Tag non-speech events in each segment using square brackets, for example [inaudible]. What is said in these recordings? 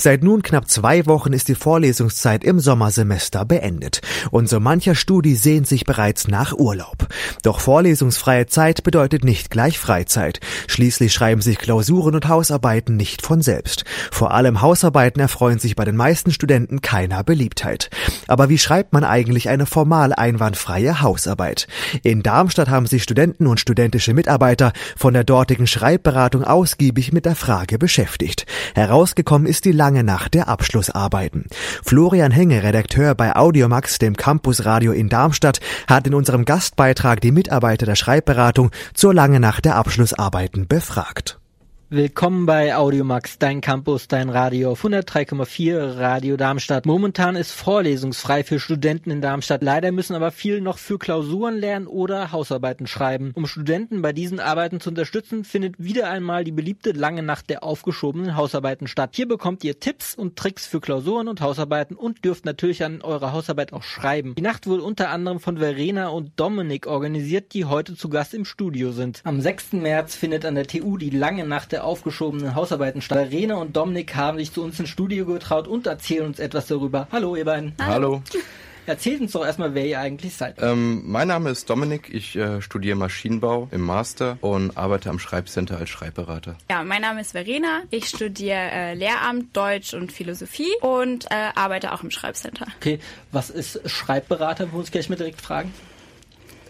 Seit nun knapp zwei Wochen ist die Vorlesungszeit im Sommersemester beendet und so mancher Studi sehnt sich bereits nach Urlaub. Doch vorlesungsfreie Zeit bedeutet nicht gleich Freizeit. Schließlich schreiben sich Klausuren und Hausarbeiten nicht von selbst. Vor allem Hausarbeiten erfreuen sich bei den meisten Studenten keiner Beliebtheit. Aber wie schreibt man eigentlich eine formal einwandfreie Hausarbeit? In Darmstadt haben sich Studenten und studentische Mitarbeiter von der dortigen Schreibberatung ausgiebig mit der Frage beschäftigt. Herausgekommen ist die lange nach der Abschlussarbeiten. Florian Henge, Redakteur bei Audiomax, dem Campusradio in Darmstadt, hat in unserem Gastbeitrag die Mitarbeiter der Schreibberatung zur lange nach der Abschlussarbeiten befragt. Willkommen bei Audiomax, dein Campus, dein Radio auf 103,4 Radio Darmstadt. Momentan ist vorlesungsfrei für Studenten in Darmstadt. Leider müssen aber viele noch für Klausuren lernen oder Hausarbeiten schreiben. Um Studenten bei diesen Arbeiten zu unterstützen, findet wieder einmal die beliebte lange Nacht der aufgeschobenen Hausarbeiten statt. Hier bekommt ihr Tipps und Tricks für Klausuren und Hausarbeiten und dürft natürlich an eurer Hausarbeit auch schreiben. Die Nacht wurde unter anderem von Verena und Dominik organisiert, die heute zu Gast im Studio sind. Am 6. März findet an der TU die lange Nacht der der aufgeschobenen Hausarbeiten statt. Rene und Dominik haben sich zu uns ins Studio getraut und erzählen uns etwas darüber. Hallo, ihr beiden. Hallo. Erzählt uns doch erstmal, wer ihr eigentlich seid. Ähm, mein Name ist Dominik. Ich äh, studiere Maschinenbau im Master und arbeite am Schreibcenter als Schreibberater. Ja, mein Name ist Verena. Ich studiere äh, Lehramt, Deutsch und Philosophie und äh, arbeite auch im Schreibcenter. Okay, was ist Schreibberater? Wo uns gleich mal direkt fragen.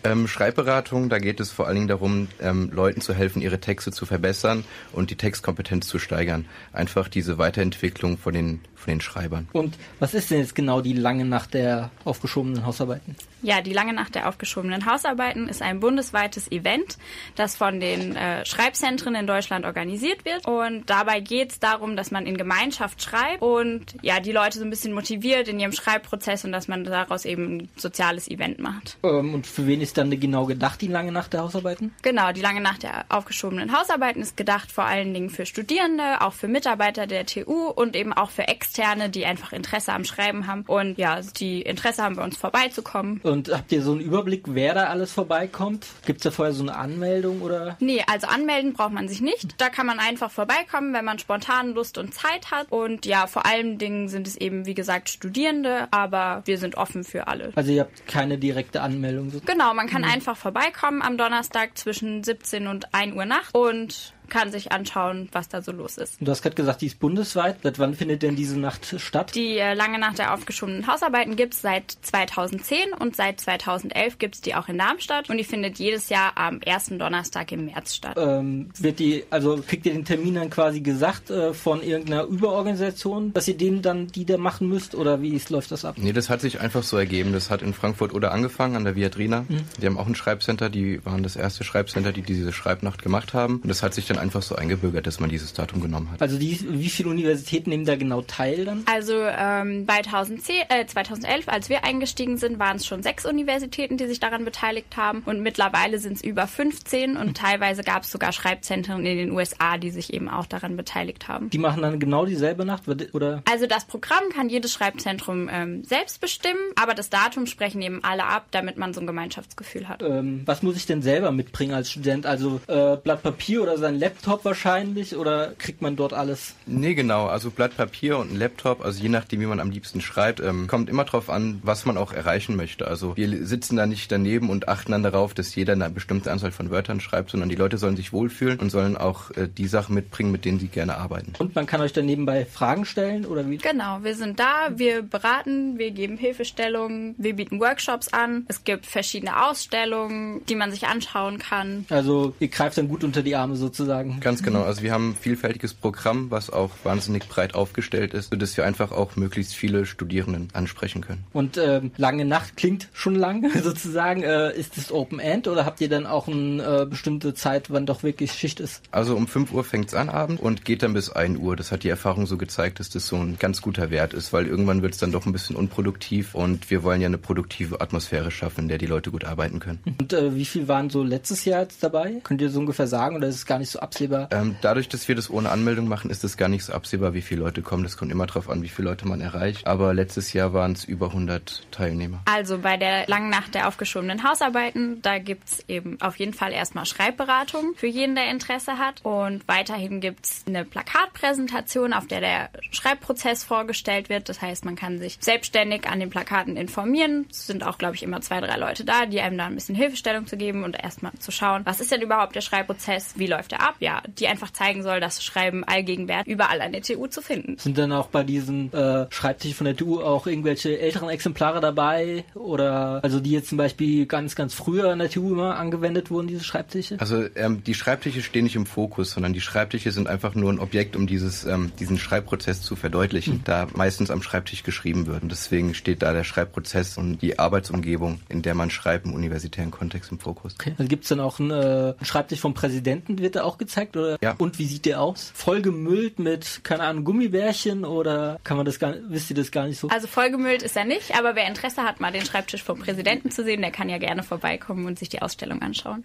Ähm, Schreibberatung, da geht es vor allen Dingen darum, ähm, Leuten zu helfen, ihre Texte zu verbessern und die Textkompetenz zu steigern. Einfach diese Weiterentwicklung von den, von den Schreibern. Und was ist denn jetzt genau die lange Nacht der aufgeschobenen Hausarbeiten? Ja, die lange Nacht der aufgeschobenen Hausarbeiten ist ein bundesweites Event, das von den äh, Schreibzentren in Deutschland organisiert wird. Und dabei geht es darum, dass man in Gemeinschaft schreibt und ja, die Leute so ein bisschen motiviert in ihrem Schreibprozess und dass man daraus eben ein soziales Event macht. Ähm, und für wen ist dann genau gedacht, die lange Nacht der Hausarbeiten? Genau, die lange Nacht der aufgeschobenen Hausarbeiten ist gedacht vor allen Dingen für Studierende, auch für Mitarbeiter der TU und eben auch für Externe, die einfach Interesse am Schreiben haben und ja, die Interesse haben, bei uns vorbeizukommen. Und habt ihr so einen Überblick, wer da alles vorbeikommt? Gibt es da vorher so eine Anmeldung oder? Nee, also anmelden braucht man sich nicht. Da kann man einfach vorbeikommen, wenn man spontan Lust und Zeit hat. Und ja, vor allen Dingen sind es eben, wie gesagt, Studierende, aber wir sind offen für alle. Also ihr habt keine direkte Anmeldung? Genau, man kann mhm. einfach vorbeikommen am Donnerstag zwischen 17 und 1 Uhr Nacht und kann sich anschauen, was da so los ist. Du hast gerade gesagt, die ist bundesweit. Seit wann findet denn diese Nacht statt? Die äh, lange Nacht der aufgeschobenen Hausarbeiten gibt es seit 2010 und seit 2011 gibt es die auch in Darmstadt und die findet jedes Jahr am ersten Donnerstag im März statt. Ähm, wird die, also kriegt ihr den Termin dann quasi gesagt äh, von irgendeiner Überorganisation, dass ihr den dann die da machen müsst oder wie läuft das ab? Nee, das hat sich einfach so ergeben. Das hat in Frankfurt oder angefangen an der Viadrina. Mhm. Die haben auch ein Schreibcenter, die waren das erste Schreibcenter, die diese Schreibnacht gemacht haben und das hat sich dann einfach so eingebürgert, dass man dieses Datum genommen hat. Also die, wie viele Universitäten nehmen da genau teil dann? Also ähm, bei 2010, äh, 2011, als wir eingestiegen sind, waren es schon sechs Universitäten, die sich daran beteiligt haben und mittlerweile sind es über 15 und teilweise gab es sogar Schreibzentren in den USA, die sich eben auch daran beteiligt haben. Die machen dann genau dieselbe Nacht oder? Also das Programm kann jedes Schreibzentrum ähm, selbst bestimmen, aber das Datum sprechen eben alle ab, damit man so ein Gemeinschaftsgefühl hat. Ähm, was muss ich denn selber mitbringen als Student? Also äh, Blatt Papier oder sein Laptop wahrscheinlich oder kriegt man dort alles? Nee, genau. Also Blatt Papier und ein Laptop, also je nachdem, wie man am liebsten schreibt, ähm, kommt immer drauf an, was man auch erreichen möchte. Also wir sitzen da nicht daneben und achten dann darauf, dass jeder eine bestimmte Anzahl von Wörtern schreibt, sondern die Leute sollen sich wohlfühlen und sollen auch äh, die Sachen mitbringen, mit denen sie gerne arbeiten. Und man kann euch dann nebenbei Fragen stellen oder wie? Genau, wir sind da, wir beraten, wir geben Hilfestellungen, wir bieten Workshops an. Es gibt verschiedene Ausstellungen, die man sich anschauen kann. Also ihr greift dann gut unter die Arme sozusagen. Ganz genau. Also wir haben ein vielfältiges Programm, was auch wahnsinnig breit aufgestellt ist, sodass wir einfach auch möglichst viele Studierenden ansprechen können. Und ähm, lange Nacht klingt schon lang [laughs] sozusagen. Äh, ist es Open End oder habt ihr dann auch eine äh, bestimmte Zeit, wann doch wirklich Schicht ist? Also um 5 Uhr fängt es an Abend und geht dann bis 1 Uhr. Das hat die Erfahrung so gezeigt, dass das so ein ganz guter Wert ist, weil irgendwann wird es dann doch ein bisschen unproduktiv und wir wollen ja eine produktive Atmosphäre schaffen, in der die Leute gut arbeiten können. Und äh, wie viel waren so letztes Jahr jetzt dabei? Könnt ihr so ungefähr sagen oder ist es gar nicht so absehbar? Ähm, dadurch, dass wir das ohne Anmeldung machen, ist es gar nicht so absehbar, wie viele Leute kommen. Das kommt immer darauf an, wie viele Leute man erreicht. Aber letztes Jahr waren es über 100 Teilnehmer. Also bei der langen Nacht der aufgeschobenen Hausarbeiten, da gibt's eben auf jeden Fall erstmal Schreibberatung für jeden, der Interesse hat. Und weiterhin gibt's eine Plakatpräsentation, auf der der Schreibprozess vorgestellt wird. Das heißt, man kann sich selbstständig an den Plakaten informieren. Es sind auch, glaube ich, immer zwei, drei Leute da, die einem da ein bisschen Hilfestellung zu geben und erstmal zu schauen, was ist denn überhaupt der Schreibprozess, wie läuft er ab? Ja, die einfach zeigen soll, dass Schreiben allgegenwärtig überall an der TU zu finden. Sind dann auch bei diesen äh, Schreibtischen von der TU auch irgendwelche älteren Exemplare dabei? Oder also die jetzt zum Beispiel ganz, ganz früher an der TU immer angewendet wurden, diese Schreibtische? Also ähm, die Schreibtische stehen nicht im Fokus, sondern die Schreibtische sind einfach nur ein Objekt, um dieses, ähm, diesen Schreibprozess zu verdeutlichen, mhm. da meistens am Schreibtisch geschrieben wird. Und deswegen steht da der Schreibprozess und die Arbeitsumgebung, in der man schreibt, im universitären Kontext im Fokus. Okay. Also gibt es dann auch einen, äh, Schreibtisch vom Präsidenten, wird da auch gezeigt? Oder? Ja. Und wie sieht der aus? Vollgemüllt mit, keine Ahnung, Gummibärchen oder kann man das gar wisst ihr das gar nicht so? Also vollgemüllt ist er nicht, aber wer Interesse hat, mal den Schreibtisch vom Präsidenten zu sehen, der kann ja gerne vorbeikommen und sich die Ausstellung anschauen.